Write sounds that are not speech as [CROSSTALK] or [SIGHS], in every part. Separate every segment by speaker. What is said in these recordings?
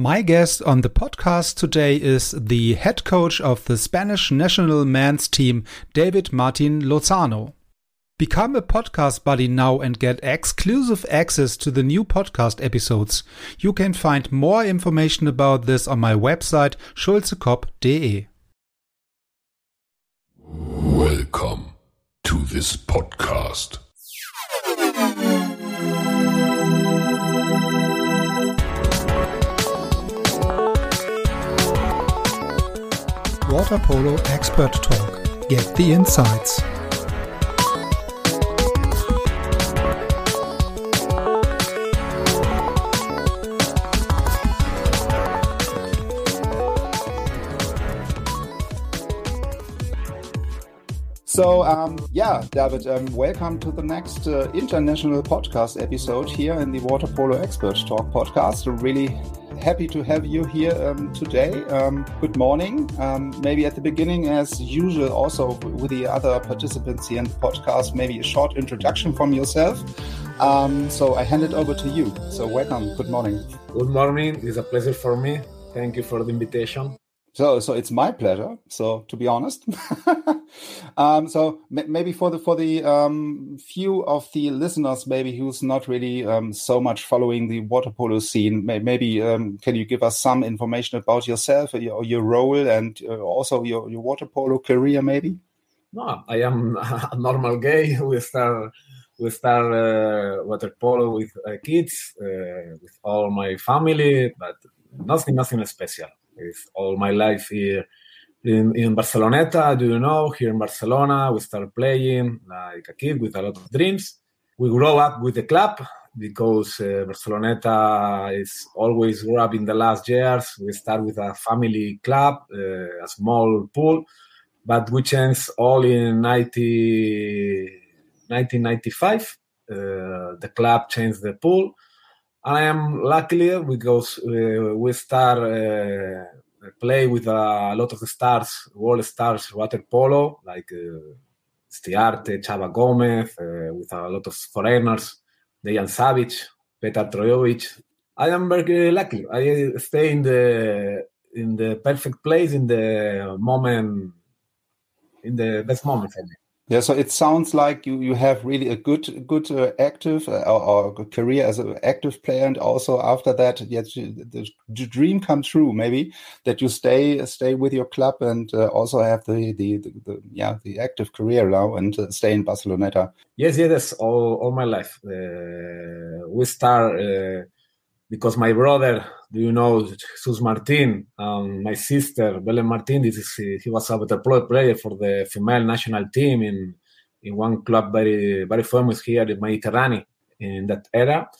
Speaker 1: My guest on the podcast today is the head coach of the Spanish national men's team, David Martin Lozano. Become a podcast buddy now and get exclusive access to the new podcast episodes. You can find more information about this on my website schulzekop.de.
Speaker 2: Welcome to this podcast.
Speaker 1: Water Polo Expert Talk. Get the insights.
Speaker 3: So, um, yeah, David, um, welcome to the next uh, international podcast episode here in the Water Polo Expert Talk podcast. Really happy to have you here um, today. Um, good morning. Um, maybe at the beginning, as usual, also with the other participants here in the podcast, maybe a short introduction from yourself. Um, so I hand it over to you. So, welcome. Good morning.
Speaker 4: Good morning. It's a pleasure for me. Thank you for the invitation.
Speaker 3: So, so it's my pleasure. So, to be honest, [LAUGHS] um, so maybe for the for the um, few of the listeners, maybe who's not really um, so much following the water polo scene, maybe um, can you give us some information about yourself, your, your role, and uh, also your, your water polo career, maybe?
Speaker 4: No, I am [LAUGHS] a normal guy. We start we start uh, water polo with uh, kids, uh, with all my family, but nothing nothing special with all my life here in, in Barceloneta. Do you know? Here in Barcelona, we start playing like a kid with a lot of dreams. We grow up with the club because uh, Barceloneta is always grew up in the last years. We start with a family club, uh, a small pool, but we changed all in 90, 1995. Uh, the club changed the pool I am lucky because uh, we start uh, play with a lot of stars, world stars, water polo like uh, Estiarte, Chava Gomez, uh, with a lot of foreigners, Dejan Savic, Petar Trbojevic. I am very lucky. I stay in the in the perfect place in the moment, in the best moment for me.
Speaker 3: Yeah, so it sounds like you, you have really a good good uh, active uh, or, or, career as an active player, and also after that, yet the, the, dream come true. Maybe that you stay stay with your club and uh, also have the, the, the the yeah the active career now and uh, stay in Barcelona.
Speaker 4: Yes, yes, all all my life. Uh, we start uh, because my brother, do you know Jesus Martin, and my sister Belen Martin, this is, he was a water player for the female national team in in one club very very famous here in Mediterranean in that era,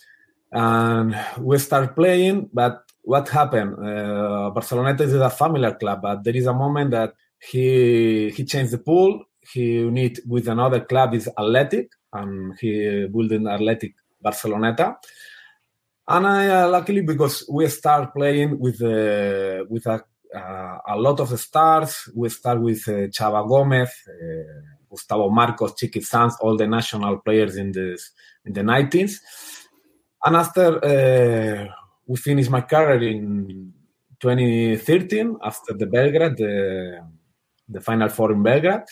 Speaker 4: and we start playing. But what happened? Uh, Barceloneta is a familiar club, but there is a moment that he he changed the pool. He need with another club is Athletic, and he built an Athletic Barceloneta and I uh, luckily because we start playing with uh, with a, uh, a lot of stars. We start with uh, Chava Gomez, uh, Gustavo Marcos, Chiqui Sanz, all the national players in this in the 90s. And after uh, we finished my career in 2013, after the Belgrade, the, the Final Four in Belgrade,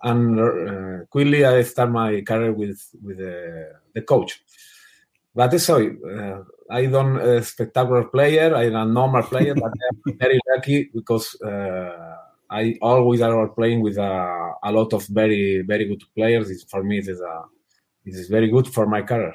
Speaker 4: and quickly I start my career with with the coach. But sorry, uh, I don't a uh, spectacular player. I'm a normal player, but I'm [LAUGHS] very lucky because uh, I always are playing with a, a, lot of very very good players. It's, for me, it is a it is very good for my career.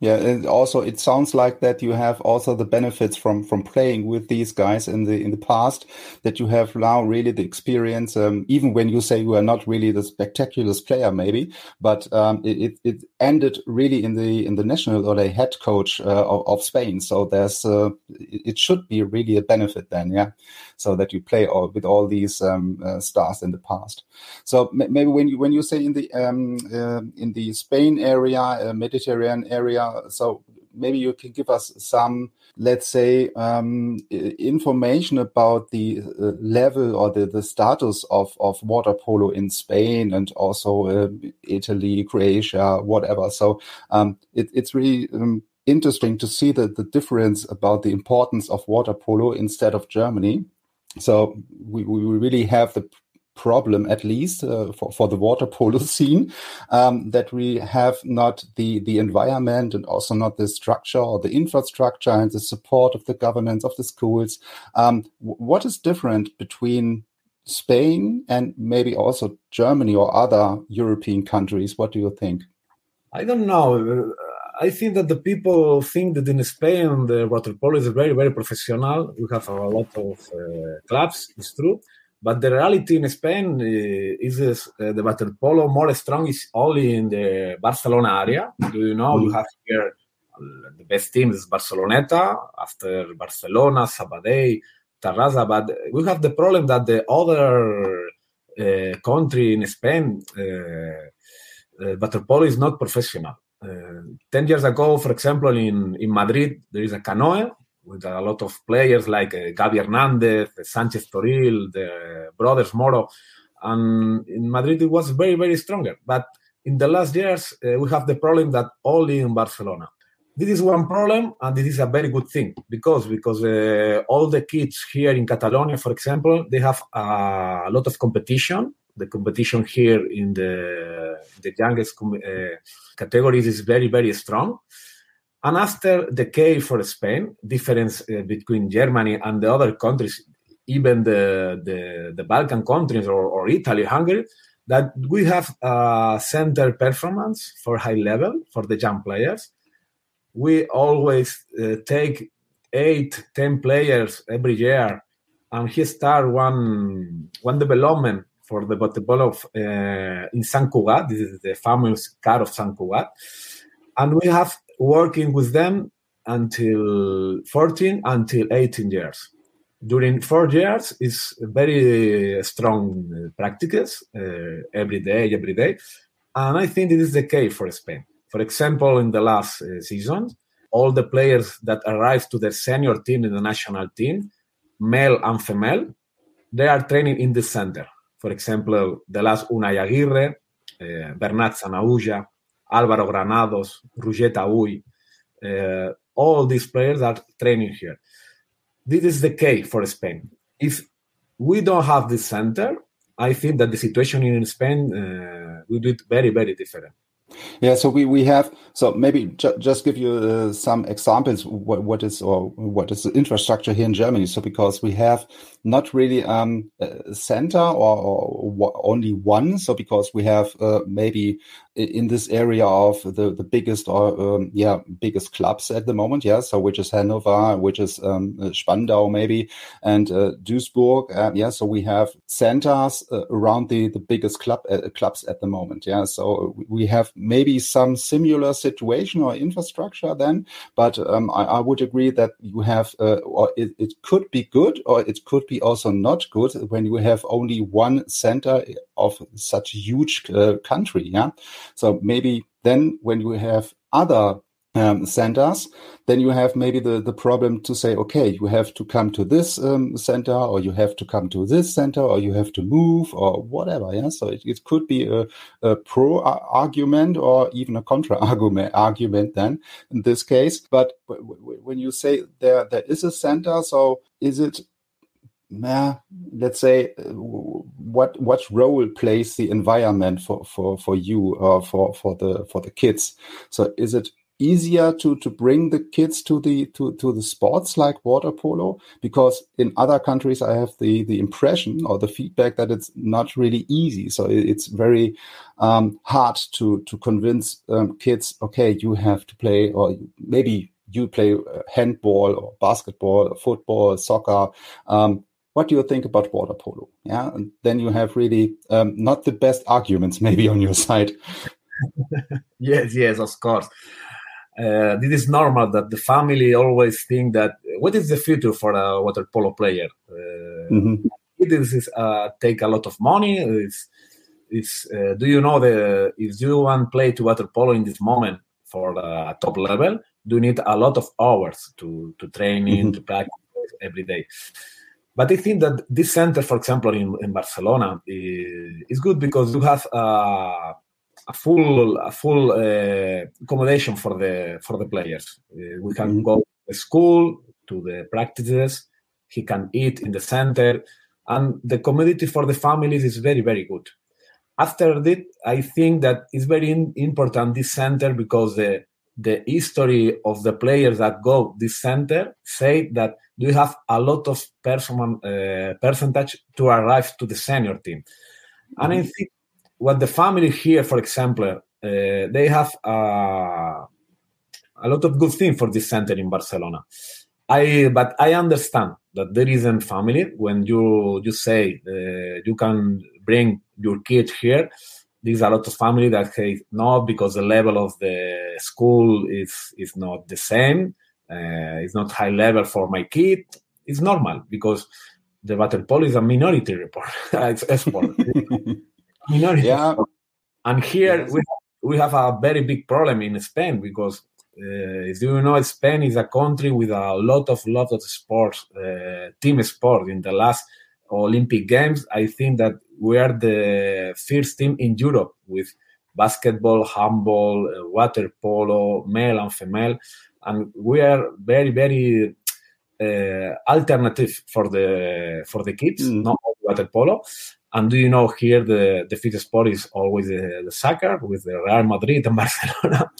Speaker 3: Yeah, and also it sounds like that you have also the benefits from from playing with these guys in the in the past. That you have now really the experience, um, even when you say you are not really the spectacular player, maybe, but um, it, it ended really in the in the national or the head coach uh, of, of, Spain. So there's uh, it should be really a benefit then, yeah. So that you play all, with all these um, uh, stars in the past. So maybe when you when you say in the um, uh, in the Spain area, uh, Mediterranean area so maybe you can give us some, let's say, um, information about the uh, level or the, the status of, of water polo in Spain and also uh, Italy, Croatia, whatever. So um, it, it's really um, interesting to see the, the difference about the importance of water polo instead of Germany. So we, we really have the problem, at least uh, for, for the water [LAUGHS] polo scene, um, that we have not the, the environment and also not the structure or the infrastructure and the support of the governance of the schools. Um, what is different between Spain and maybe also Germany or other European countries? What do you think?
Speaker 4: I don't know. I think that the people think that in Spain the water polo is very, very professional. We have a lot of uh, clubs, it's true. But the reality in Spain uh, is uh, the water polo more strong is only in the Barcelona area. Do you know? Mm. You have here the best team is Barceloneta, after Barcelona, Sabadell, Tarrasa. But we have the problem that the other uh, country in Spain, uh, uh, water polo is not professional. 10 years ago, for example, in, in Madrid, there is a canoe with a lot of players like uh, Gaby Hernandez, Sanchez Toril, the brothers Moro. And in Madrid, it was very, very stronger. But in the last years, uh, we have the problem that only in Barcelona. This is one problem, and this is a very good thing because because uh, all the kids here in Catalonia, for example, they have a lot of competition. The competition here in the the youngest uh, categories is very very strong and after the case for Spain, difference uh, between Germany and the other countries, even the, the, the Balkan countries or, or, Italy, Hungary, that we have a center performance for high level for the young players. We always uh, take eight, ten players every year, and he start one one development for the ball of uh, in Sant Cugat. This is the famous CAR of Sant Cugat, and we have working with them until 14 until 18 years. During four years is very strong practices uh, every day every day. And i think this is the case for spain. For example in the last uh, season all the players that arrived to the senior team in the national team male and female they are training in the center. For example the last unai aguirre uh, bernat Sanahuja, Álvaro Granados, Roger Tahull, uh, all these players are training here. This is the case for Spain. If we don't have this center, I think that the situation in Spain uh, will be very, very different.
Speaker 3: Yeah, so we, we have so maybe ju just give you uh, some examples what, what is or what is the infrastructure here in Germany. So because we have not really um, a center or, or only one. So because we have uh, maybe in this area of the, the biggest or um, yeah biggest clubs at the moment. Yeah, so which is Hanover, which is um, Spandau maybe, and uh, Duisburg. Uh, yeah, so we have centers uh, around the the biggest club uh, clubs at the moment. Yeah, so we have maybe some similar situation or infrastructure then, but um, I, I, would agree that you have uh, or it, it could be good or it could be also not good when you have only one center of such huge uh, country. Yeah. So maybe then when you have other um, centers, then you have maybe the, the problem to say, okay, you have to come to this um, center or you have to come to this center or you have to move or whatever. Yeah. So it, it could be a, a pro argument or even a contra [LAUGHS] argument, argument then in this case. But when you say there, there is a center, so is it nah, let's say uh, what what role plays the environment for for for you or for for the for the kids? So is it easier to to bring the kids to the to to the sports like water polo? Because in other countries i have the the impression or the feedback that it's not really easy. So it's very um, hard to to convince um, kids okay you have to play or maybe you play uh, handball or basketball or football soccer um, what do you think about water polo? Yeah, and then you have really um, not the best arguments [LAUGHS] maybe on your side. [LAUGHS]
Speaker 4: yes, yes, of course. Uh, this is normal that the family always think that what is the future for a water polo player? Uh, mm-hmm. This is uh, take a lot of money. It's, it's uh, do you know the if you want to play to water polo in this moment for a top level, do you need a lot of hours to to training mm-hmm. to practice every day. But I think that this center, for example, in, in Barcelona, is, is good because you have uh, a full a full uh, accommodation for the for the players. Uh, we can mm-hmm. go to school to the practices. He can eat in the center, and the community for the families is very very good. After that, I think that it's very in, important this center because the the history of the players that go this center say that we have a lot of personal uh, percentage to arrive to the senior team, and I mm-hmm. think what the family here, for example, uh, they have uh, a lot of good things for this center in Barcelona. I but I understand that there isn't family when you you say uh, you can bring your kids here. There's a lot of family that say no because the level of the school is is not the same. Uh, it's not high level for my kid. It's normal because the water polo is a minority report. [LAUGHS] it's sport. [LAUGHS] minority. Yeah. And here yes. we we have a very big problem in Spain because uh, if you know Spain is a country with a lot of lot of sports, uh, team sport. In the last Olympic Games, I think that we are the first team in Europe with basketball, handball, uh, water polo, male and female, and we are very very uh, alternative for the for the kids, mm. not water polo. And do you know here the the fifth sport is always the, the soccer with the Real Madrid and [LAUGHS] Barcelona.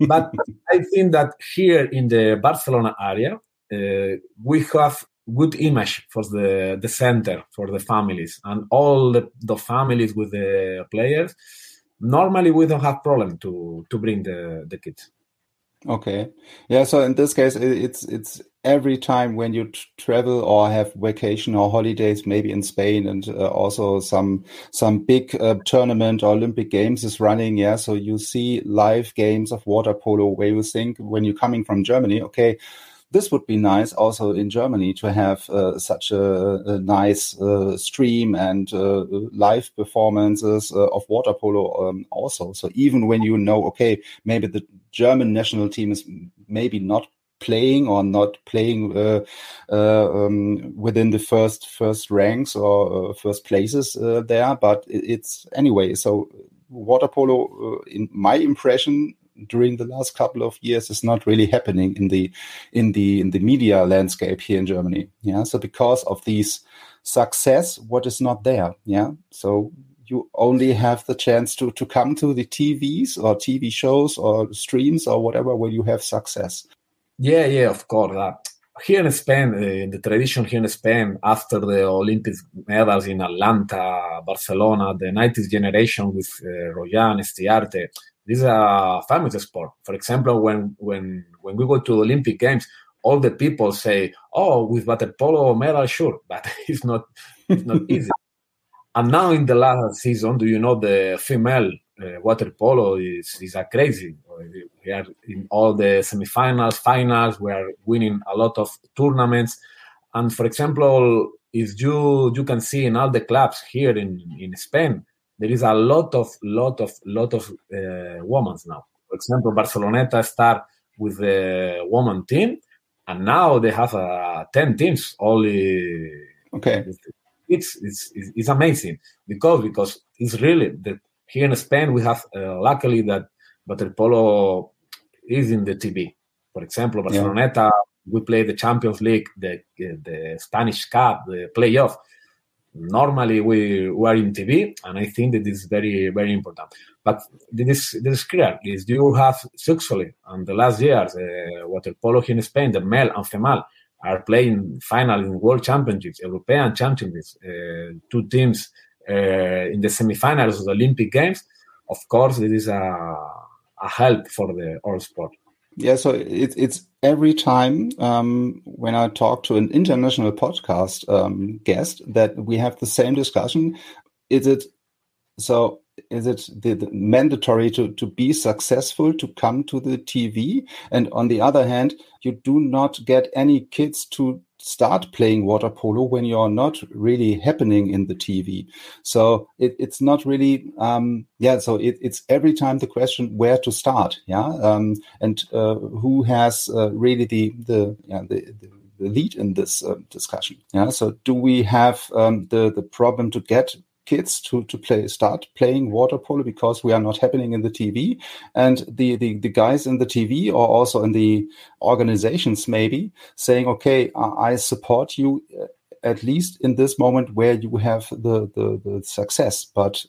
Speaker 4: but I think that here in the Barcelona area uh, we have good image for the the center for the families and all the, the families with the players. Normally we don't have problem to to bring the the kids.
Speaker 3: Okay. Yeah. So in this case, it's it's every time when you travel or have vacation or holidays, maybe in Spain, and uh, also some some big uh, tournament or Olympic Games is running. Yeah. So you see live games of water polo where you think when you're coming from Germany, okay, this would be nice also in Germany to have uh, such a, a nice uh, stream and uh, live performances uh, of water polo um, also. So even when you know, okay, maybe the German national team is maybe not playing or not playing uh, uh, um, within the first first ranks or uh, first places uh, there, but it's anyway. So water polo, in my impression, during the last couple of years is not really happening in the in the in the media landscape here in Germany. Yeah, so because of these success, what is not there? Yeah, so you only have the chance to to come to the TVs or TV shows or streams or whatever where you have success.
Speaker 4: Yeah, yeah, of course. Uh, here in Spain, uh, the tradition here in Spain after the Olympic medals in Atlanta, Barcelona, the 90s generation with uh, Rollán, Estiarte, this is a famous sport. For example, when when when we go to the Olympic Games, all the people say, "Oh, with water polo medal, sure," [LAUGHS] but it's not it's not [LAUGHS] easy. And now in the last season, do you know the female uh, water polo is is a crazy. We are in all the semifinals, finals. We are winning a lot of tournaments. And for example, if you you can see in all the clubs here in in Spain, there is a lot of lot of lot of uh, women now. For example, Barceloneta start with the woman team, and now they have uh, ten teams. Only
Speaker 3: okay.
Speaker 4: It's, it's it's amazing because because it's really that here in Spain we have uh, luckily that waterpolo is in the TV. For example, Barceloneta yeah. we play the Champions League, the the Spanish Cup, the playoff normally we were in TV, and I think that is very very important. But this this is clear is you have successfully in the last years uh, water polo in Spain, the male and female are playing final in World Championships, European Championships, uh, two teams uh, in the semifinals of the Olympic Games. Of course, it is a, a help for the all sport.
Speaker 3: Yeah, so it, it's every time um, when I talk to an international podcast um, guest that we have the same discussion. Is it so? Is it the, the mandatory to, to be successful to come to the TV? And on the other hand, you do not get any kids to start playing water polo when you're not really happening in the TV. So it, it's not really, um, yeah. So it, it's every time the question where to start, yeah, um, and uh, who has uh, really the the, yeah, the, the lead in this uh, discussion. Yeah. So do we have um, the the problem to get kids to to play start playing water polo because we are not happening in the TV and the the, the guys in the TV or also in the organizations maybe saying okay I support you uh, at least in this moment where you have the the, the success. But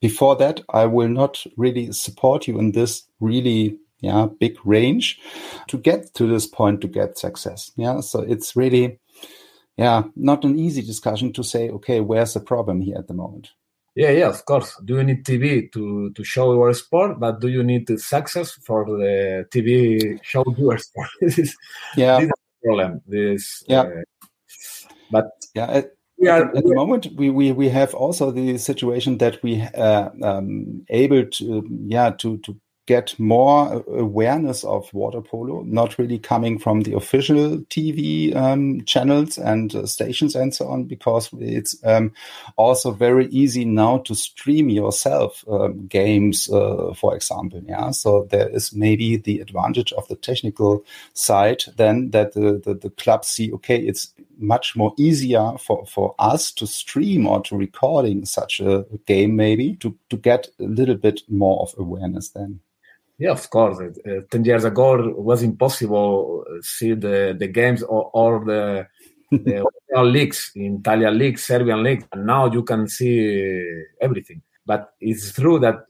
Speaker 3: before that I will not really support you in this really yeah big range to get to this point to get success. Yeah so it's really yeah, not an easy discussion to say, okay, where's the problem here at the moment?
Speaker 4: Yeah, yeah, of course. Do you need TV to, to show your sport? But do you need the success for the TV show your sport? [LAUGHS] this is,
Speaker 3: yeah.
Speaker 4: this problem. This,
Speaker 3: yeah.
Speaker 4: Uh, but
Speaker 3: yeah, at, we are, at, the moment we, we, we have also the situation that we uh, um, able to yeah to to get more awareness of water polo, not really coming from the official TV um, channels and uh, stations and so on, because it's um, also very easy now to stream yourself um, games, uh, for example. Yeah, so there is maybe the advantage of the technical side then that the, the, the clubs see, okay, it's much more easier for, for us to stream or to recording such a game maybe to, to get a little bit more of awareness then.
Speaker 4: Yeah, of course. Uh, Ten years ago, it was impossible to see the, the games or, or the, the [LAUGHS] leagues, in Italian league, Serbian league, and now you can see everything. But it's true that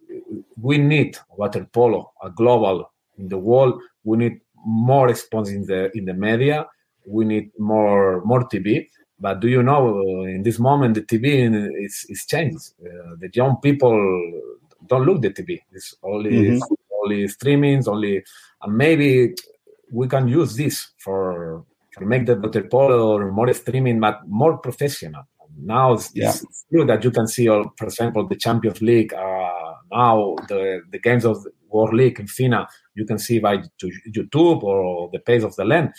Speaker 4: we need water polo, a global in the world. We need more response in the in the media. We need more more TV. But do you know, in this moment, the TV is is changed. Uh, the young people don't look the TV. It's only mm-hmm only streamings, only and maybe we can use this for for make the water polo or more streaming, but more professional. Now it's, yeah. it's true that you can see, all, for example, the Champions League. Uh, now the the games of the World League in FINA you can see by YouTube or the page of the LEN,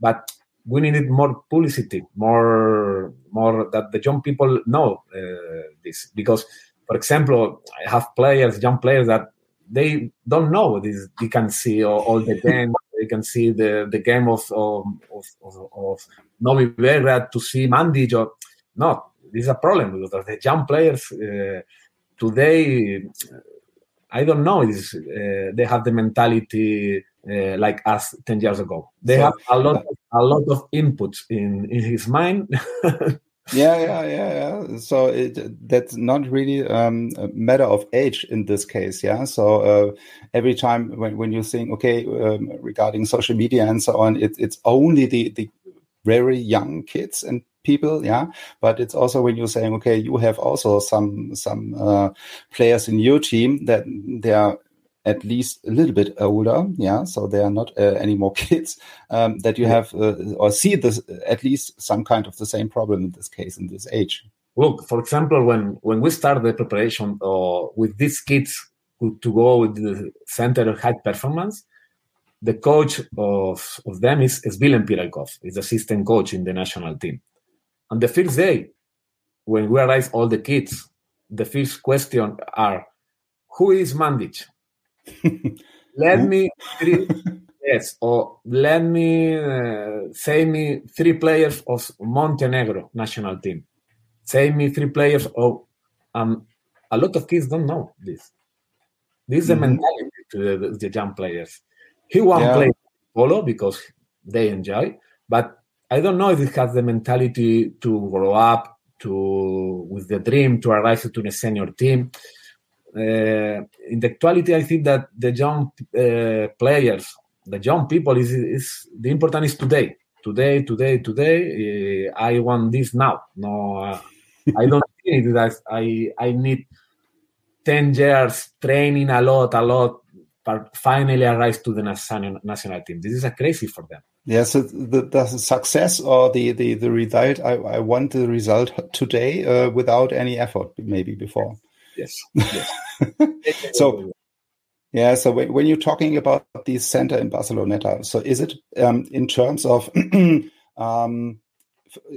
Speaker 4: but we needed more publicity, more more that the young people know uh, this because, for example, I have players, young players that they don't know this. They can see all, all the [LAUGHS] game. they can see the, the game of of, of, of Novi Belgrade to see Mandic. Or, no, this is a problem because the young players uh, today, I don't know, is uh, they have the mentality uh, like us 10 years ago. They so, have a lot, a lot of inputs in, in his mind [LAUGHS]
Speaker 3: yeah, yeah, yeah, yeah. So it, that's not really um, a matter of age in this case. Yeah. So uh, every time when, when you think, okay, um, regarding social media and so on, it, it's only the, the very young kids and people. Yeah. But it's also when you're saying, okay, you have also some, some uh, players in your team that they are at least a little bit older, yeah, so they are not uh, any more [LAUGHS] kids, um, that you have uh, or see this at least some kind of the same problem in this case in this age.
Speaker 4: Look, for example, when when we start the preparation uh, with these kids to go with the center of high performance, the coach of, of them is, is Willem Pirelkov, is the assistant coach in the national team. On the first day, when we arrive all the kids, the first question are, who is Mandic? Let me three, [LAUGHS] yes, or let me uh, say me three players of Montenegro national team. Say me three players of um. A lot of kids don't know this. This is the mm-hmm. mentality to the, the, young players. He won't yeah. play polo because they enjoy, but I don't know if he has the mentality to grow up to with the dream to arrive to the senior team in the actuality, I think that the young uh, players, the young people, is, is the important is today, today, today, today. Uh, I want this now. No, uh, I don't think that I I need ten years training a lot, a lot, but finally arrive to the national national team. This is a crazy for them.
Speaker 3: Yeah, so the, the success or the, the, the result, I, I want the result today uh, without any effort, maybe before.
Speaker 4: Yes. yes. [LAUGHS]
Speaker 3: so yeah, so when, when, you're talking about the center in Barceloneta, so is it um, in terms of [CLEARS THROAT] um,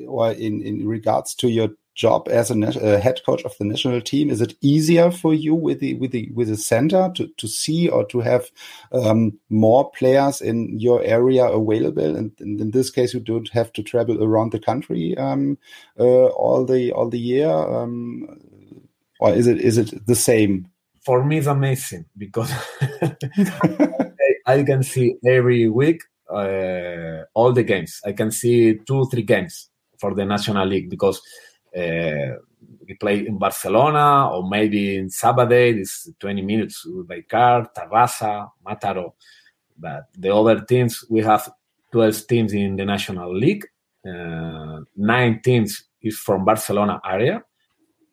Speaker 3: or in, in regards to your job as a head coach of the national team, is it easier for you with the with the with the center to, to see or to have um, more players in your area available? And, and, in this case, you don't have to travel around the country um, uh, all the all the year. Um, or is it is it the same?
Speaker 4: For me, it's amazing because [LAUGHS] I can see every week uh, all the games. I can see two, three games for the National League because uh, we play in Barcelona or maybe in Sabadell. It's 20 minutes by car, Terrassa, Mataró. But the other teams, we have 12 teams in the National League. Uh, nine teams is from Barcelona area,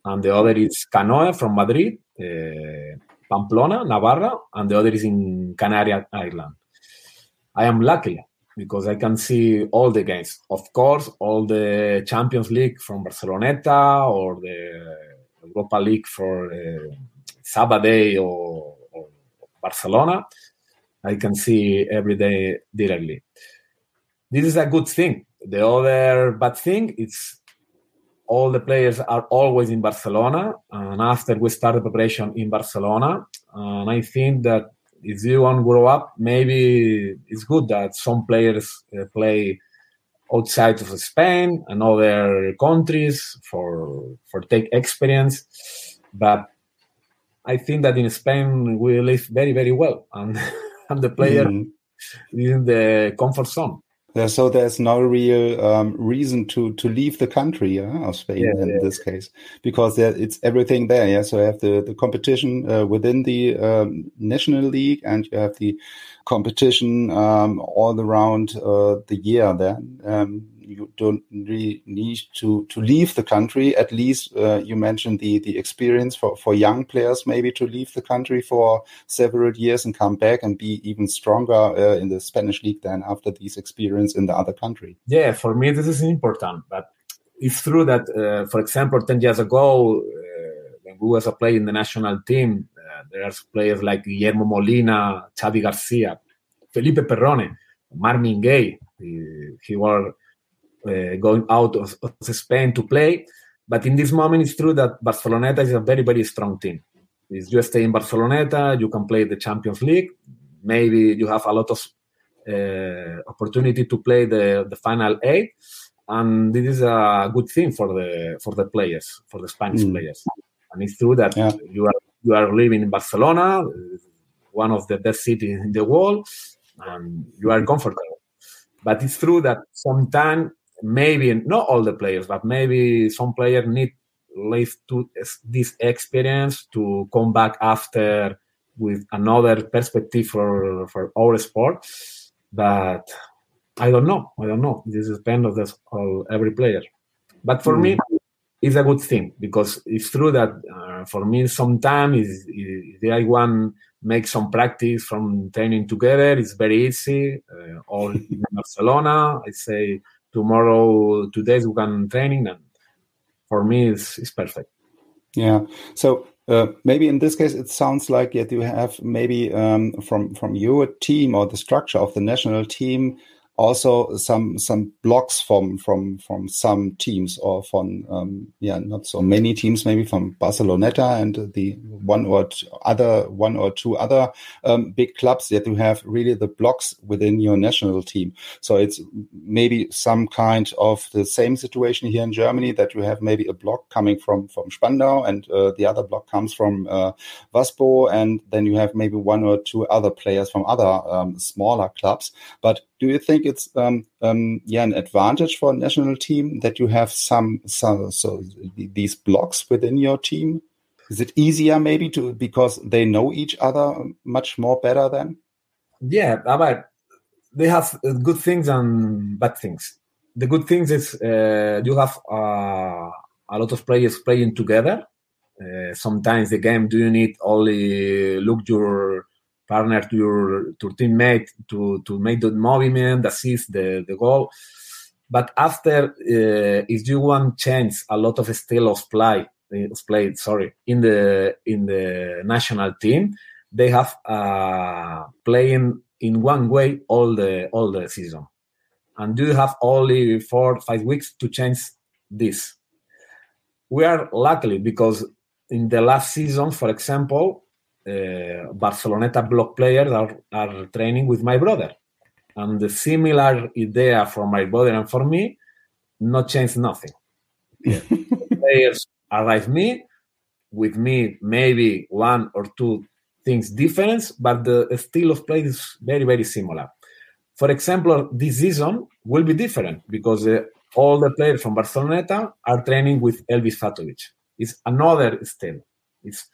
Speaker 4: and the other is Canoe from Madrid, uh, Pamplona, Navarra, and the other is in Canary Island. I am lucky because I can see all the games. Of course, all the Champions League from Barceloneta or the Europa League for uh, Sabadell or, or Barcelona. I can see every day directly. This is a good thing. The other bad thing is all the players are always in Barcelona, and after we start the preparation in Barcelona, and I think that if you want to grow up, maybe it's good that some players uh, play outside of Spain and other countries for for take experience. But I think that in Spain we live very very well, and [LAUGHS] and the player mm. is in the comfort zone.
Speaker 3: Yeah, so there's no real um, reason to to leave the country yeah, of Spain yeah, in yeah, this case because there, it's everything there. Yeah, so you have the the competition uh, within the um, national league, and you have the competition um, all around uh, the year. Then um, you don't really need to to leave the country. At least uh, you mentioned the the experience for for young players maybe to leave the country for several years and come back and be even stronger uh, in the Spanish league than after these experience in the other country.
Speaker 4: Yeah, for me this is important, but it's true that uh, for example, ten years ago uh, when we was a player in the national team, uh, there are players like Guillermo Molina, Xavi Garcia, Felipe Perrone, Marvin Gaye. He, he were uh, going out of, of, Spain to play. But in this moment, it's true that Barceloneta is a very, very strong team. If you stay in Barceloneta, you can play the Champions League. Maybe you have a lot of uh, opportunity to play the, the final eight, and this is a good thing for the for the players, for the Spanish mm. players. And it's true that yeah. you are you are living in Barcelona, one of the best cities in the world, and you are comfortable. But it's true that sometimes maybe not all the players, but maybe some players need live to this experience to come back after with another perspective for for our sport. But I don't know. I don't know. This depends of this of every player. But for mm. me, it's a good thing because it's true that uh, for me sometimes is if I want make some practice from training together, it's very easy. Uh, or in [LAUGHS] Barcelona, I say tomorrow, two days we can training, and for me, it's, it's perfect.
Speaker 3: Yeah. So uh, maybe in this case, it sounds like that you have maybe um, from from your team or the structure of the national team also some some blocks from from from some teams or from um, yeah not so many teams maybe from Barceloneta and the one or other one or two other um, big clubs that you have really the blocks within your national team. So it's maybe some kind of the same situation here in Germany that you have maybe a block coming from from Spandau and uh, the other block comes from uh, Waspo and then you have maybe one or two other players from other um, smaller clubs. But do you think it's um, um, yeah an advantage for a national team that you have some, some so these blocks within your team? Is it easier maybe to because they know each other much more better than?
Speaker 4: Yeah, but they have good things and bad things. The good things is uh, you have uh, a lot of players playing together. Uh, sometimes the game do you need only look your partner to your to teammate to to make the movement, assist the the goal. But after, uh, if you want change a lot of style of play, uh, play sorry, in the in the national team, they have uh, playing in one way all the all the season, and you have only four five weeks to change this. We are lucky because in the last season, for example, uh, Barceloneta block players are, are training with my brother. And the similar idea for my brother and for me not change nothing. [LAUGHS] players arrive me, with me maybe one or two things different, but the style of play is very very similar. For example, this season will be different because uh, all the players from Barceloneta are training with Elvis Fatovic. It's another style. It's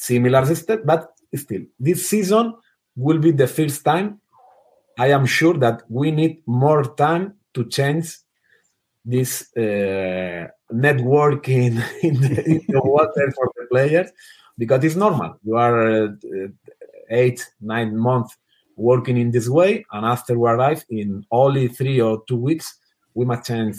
Speaker 4: similar style, but still, this season will be the first time. I am sure that we need more time to change this uh, networking [LAUGHS] in the, in the water for the players because it's normal. You are uh, eight, nine months working in this way, and after we arrive in only three or two weeks, we must change.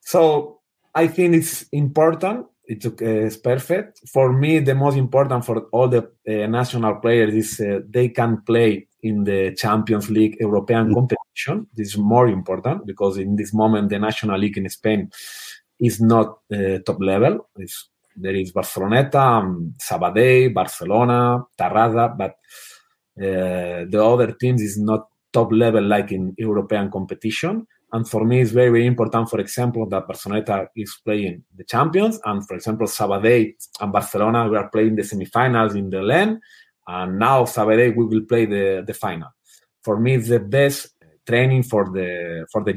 Speaker 4: So I think it's important. It's, uh, it's perfect for me. The most important for all the uh, national players is uh, they can play in the Champions League European mm-hmm. competition. This is more important because in this moment the national league in Spain is not uh, top level. It's, there is Barceloneta, um, Sabadell, Barcelona, Tarrasa, but uh, the other teams is not top level like in European competition. And for me, it's very, very important, for example, that Barceloneta is playing the champions. And for example, Sabadell and Barcelona, we are playing the semifinals in the LEN. And now Sabadell, we will play the, the final. For me, it's the best training for the for the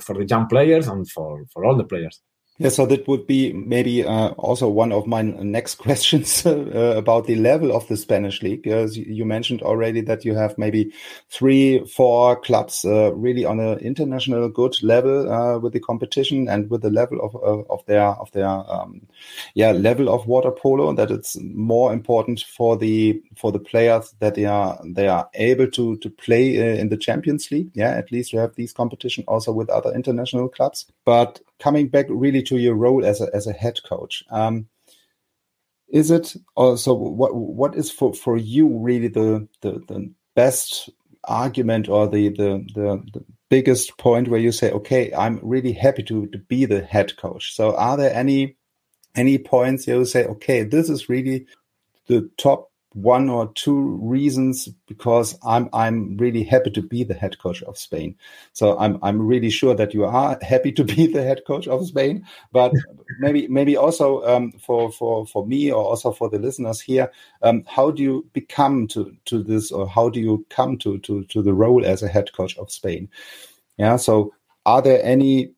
Speaker 4: for the young players and for, for all the players.
Speaker 3: Yeah, so that would be maybe uh, also one of my next [LAUGHS] questions uh, about the level of the Spanish league. As you mentioned already that you have maybe three, four clubs uh, really on an international good level uh, with the competition and with the level of of their of their um, yeah level of water polo. That it's more important for the for the players that they are they are able to to play uh, in the Champions League. Yeah, at least you have these competition also with other international clubs, but coming back really to your role as a as a head coach, um, is it also what what is for for you really the the, the best argument or the, the the the biggest point where you say, okay, I'm really happy to to be the head coach. So are there any any points you say, okay, this is really the top one or two reasons because I'm I'm really happy to be the head coach of Spain. So I'm I'm really sure that you are happy to be the head coach of Spain. But maybe maybe also um, for for for me or also for the listeners here, um, how do you become to to this or how do you come to to to the role as a head coach of Spain? Yeah. So are there any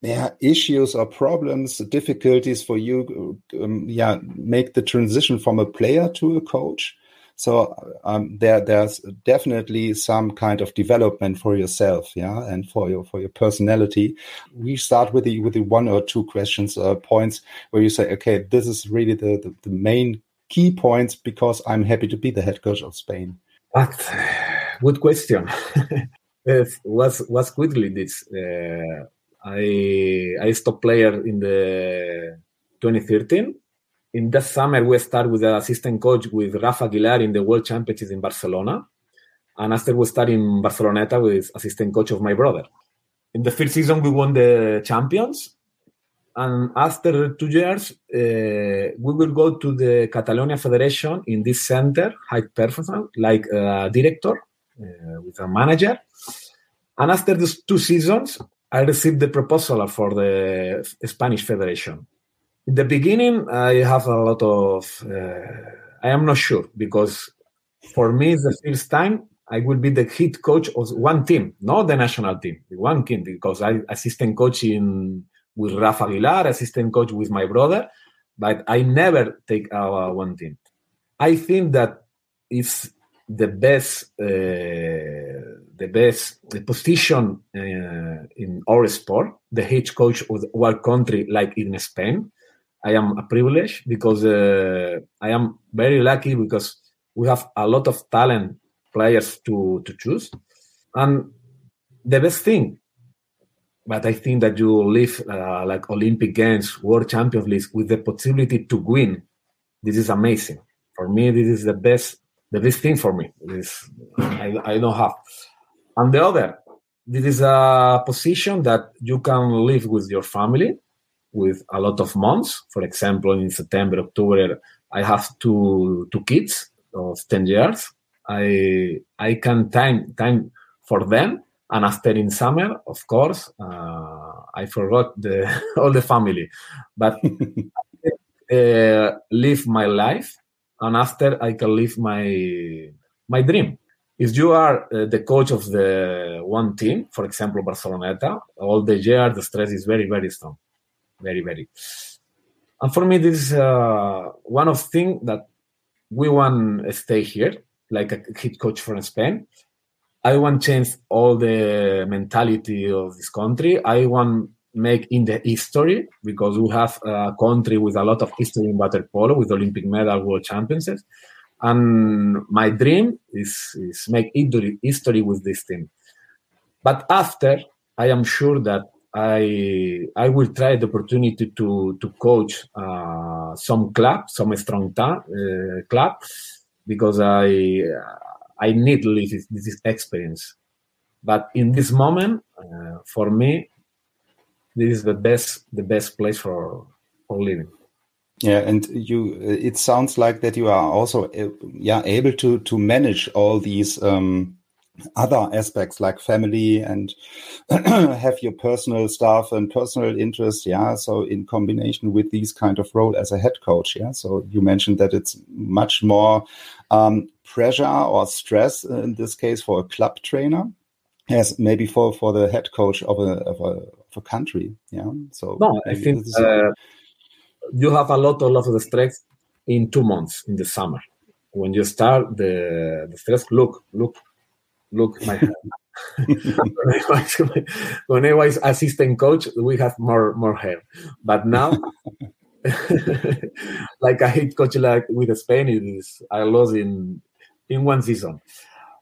Speaker 3: yeah issues or problems difficulties for you um, yeah make the transition from a player to a coach. So um, there there's definitely some kind of development for yourself yeah and for your for your personality. We start with the with the one or two questions uh, points where you say okay this is really the, the, the main key points because i'm happy to be the head coach of spain.
Speaker 4: But [SIGHS] good question. [LAUGHS] Was was quickly this uh, I I stopped player in the 2013. In that summer, we started with the assistant coach with Rafa Aguilar in the World Championships in Barcelona, and after we started in Barceloneta with assistant coach of my brother. In the first season, we won the champions, and after two years, uh, we will go to the Catalonia Federation in this center, high performance, like a director uh, with a manager. And after these two seasons, I received the proposal for the Spanish Federation. In the beginning, I have a lot of. Uh, I am not sure because for me, it's the first time I will be the head coach of one team, not the national team, one team, because I assistant coaching with Rafa Aguilar, assistant coach with my brother, but I never take uh, one team. I think that it's the best. Uh, the best position uh, in our sport, the head coach of our country, like in Spain. I am a privilege because uh, I am very lucky because we have a lot of talent players to, to choose. And the best thing, but I think that you live uh, like Olympic Games, World Champions League with the possibility to win. This is amazing. For me, this is the best, the best thing for me. This I, I don't have. And the other, this is a position that you can live with your family with a lot of months. For example, in September, October, I have two two kids of 10 years. I I can time time for them. And after in summer, of course, uh, I forgot the [LAUGHS] all the family. But [LAUGHS] uh, live my life, and after I can live my my dream. If you are uh, the coach of the one team, for example, Barceloneta, all the year the stress is very very strong, very very. And for me, this is uh, one of things that we want to stay here, like a head coach from Spain. I want change all the mentality of this country. I want make in the history because we have a country with a lot of history in water polo with Olympic medal, world championships, and my dream is is make history with this team. But after, I am sure that I I will try the opportunity to to coach uh, some club, some strong ta- uh, club, because I I need this, this experience. But in this moment, uh, for me, this is the best the best place for for living.
Speaker 3: Yeah, and you. It sounds like that you are also, yeah, able to to manage all these um, other aspects like family and [CLEARS THROAT] have your personal stuff and personal interest. Yeah, so in combination with these kind of role as a head coach. Yeah, so you mentioned that it's much more um, pressure or stress in this case for a club trainer as maybe for for the head coach of a of a, of a country. Yeah. So
Speaker 4: no, I think uh, you have a lot, a lot of the stress in two months in the summer. When you start the the stress, look, look, look, my. when, I was, when I was assistant coach, we have more more hair, but now, [LAUGHS] like I head coach like with Spain, it is I lost in in one season.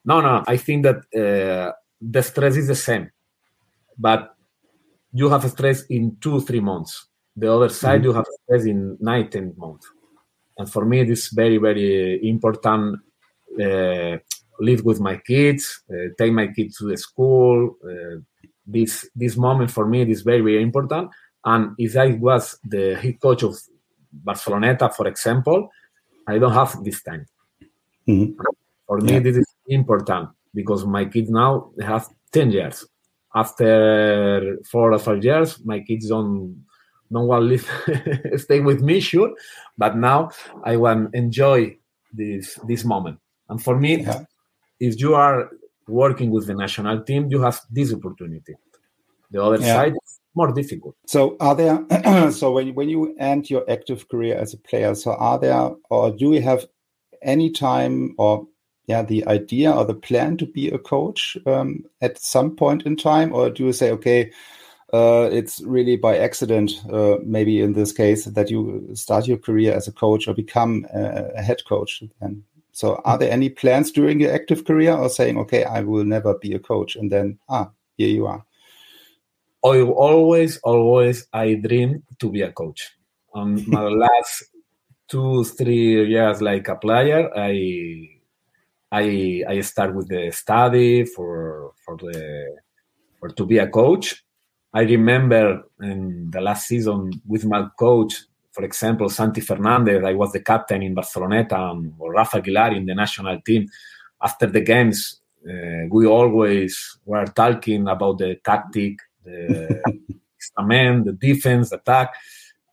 Speaker 4: No, no, I think that. Uh, the stress is the same, but you have stress in two, three months. The other side, mm-hmm. you have stress in night and month. And for me, it is very, very important. Uh, live with my kids, uh, take my kids to the school. Uh, this this moment for me is very, very important. And if I was the head coach of Barceloneta, for example, I don't have this time. Mm-hmm. For me, yeah. this is important because my kids now have 10 years. After four or five years, my kids don't want to live, [LAUGHS] stay with me, sure, but now I want enjoy this this moment. And for me, yeah. if you are working with the national team, you have this opportunity. The other yeah. side is more difficult.
Speaker 3: So, are there? [CLEARS THROAT] so, when when you end your active career as a player, so are there, or do you have any time or yeah the idea or the plan to be a coach um, at some point in time, or do you say okay? Uh, it's really by accident, uh, maybe in this case, that you start your career as a coach or become a, a head coach. And so, are there any plans during your active career, or saying, "Okay, I will never be a coach," and then ah, here you are?
Speaker 4: I always, always, I dream to be a coach. Um, [LAUGHS] my last two, three years like a player, I I I start with the study for for the for to be a coach. I remember in the last season with my coach, for example, Santi Fernandez. I was the captain in Barceloneta, and or Rafa Aguilar in the national team. After the games, uh, we always were talking about the tactic, the [LAUGHS] man, the defense, the attack.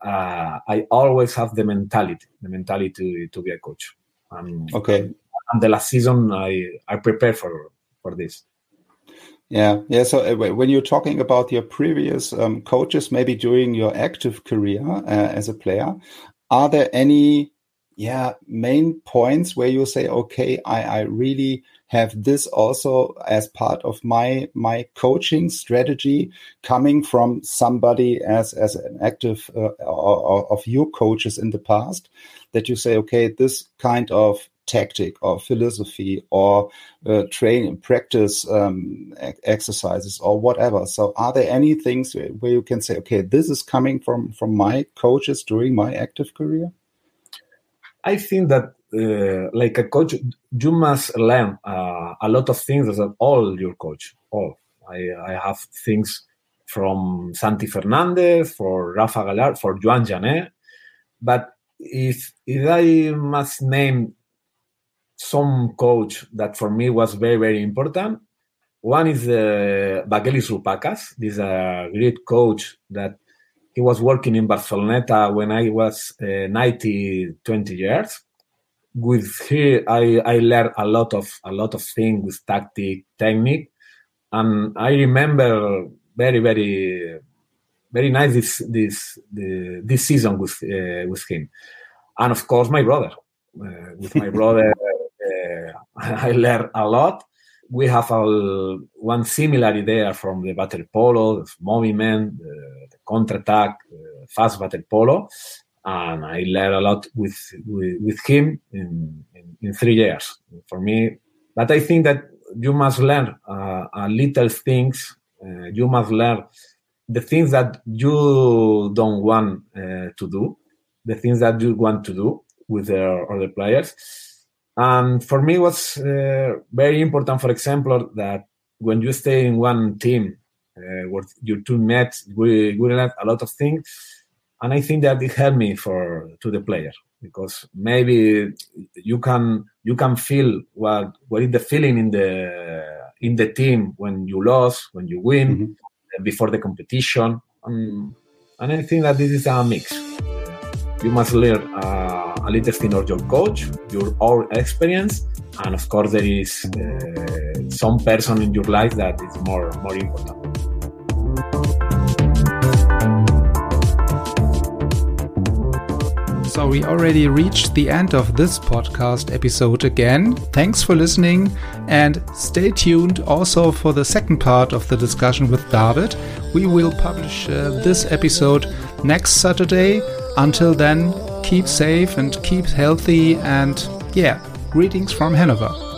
Speaker 4: Uh, I always have the mentality, the mentality to, to be a coach.
Speaker 3: Um, okay
Speaker 4: and the last season I I prepared for for this.
Speaker 3: Yeah, yeah. So uh, when you're talking about your previous um, coaches, maybe during your active career uh, as a player, are there any yeah main points where you say, okay, I, I really have this also as part of my my coaching strategy coming from somebody as as an active uh, or, or of your coaches in the past that you say okay this kind of tactic or philosophy or uh, train practice um, exercises or whatever. So are there any things where you can say okay this is coming from from my coaches during my active career
Speaker 4: i think that uh, like a coach you must learn uh, a lot of things as all your coach all. I i have things from santi fernandez for Rafa Aguilar for joan janet but if if i must name some coach that for me was very, very important. One is uh, Vagelis Roupakas. This is a great coach that he was working in Barceloneta when I was uh, 90, 20 years. With him, I, I learned a lot of a lot of things with tactic, technique, and I remember very, very, very nice this this the, this season with uh, with him, and of course my brother. Uh, with my [LAUGHS] brother, [LAUGHS] I learned a lot we have one similar idea from the water polo, the movement, the, the counter-attack, uh, fast water polo, and I learned a lot with with, with him in, in, in, three years. For me, but I think that you must learn uh, a little things. Uh, you must learn the things that you don't want uh, to do, the things that you want to do with the other players and for me, it was uh, very important, for example, that when you stay in one team uh, where your two mates, we, we learned a lot of things. And I think that it helped me for to the player because maybe you can you can feel what what is the feeling in the in the team when you lose, when you win, mm-hmm. before the competition. and I think that this is a mix. You must learn. Uh, a little thing of your coach, your own experience, and of course there is uh, some person in your life that is more more important.
Speaker 3: So we already reached the end of this podcast episode again. Thanks for listening and stay tuned also for the second part of the discussion with David. We will publish uh, this episode next Saturday. Until then, keep safe and keep healthy. And yeah, greetings from Hanover.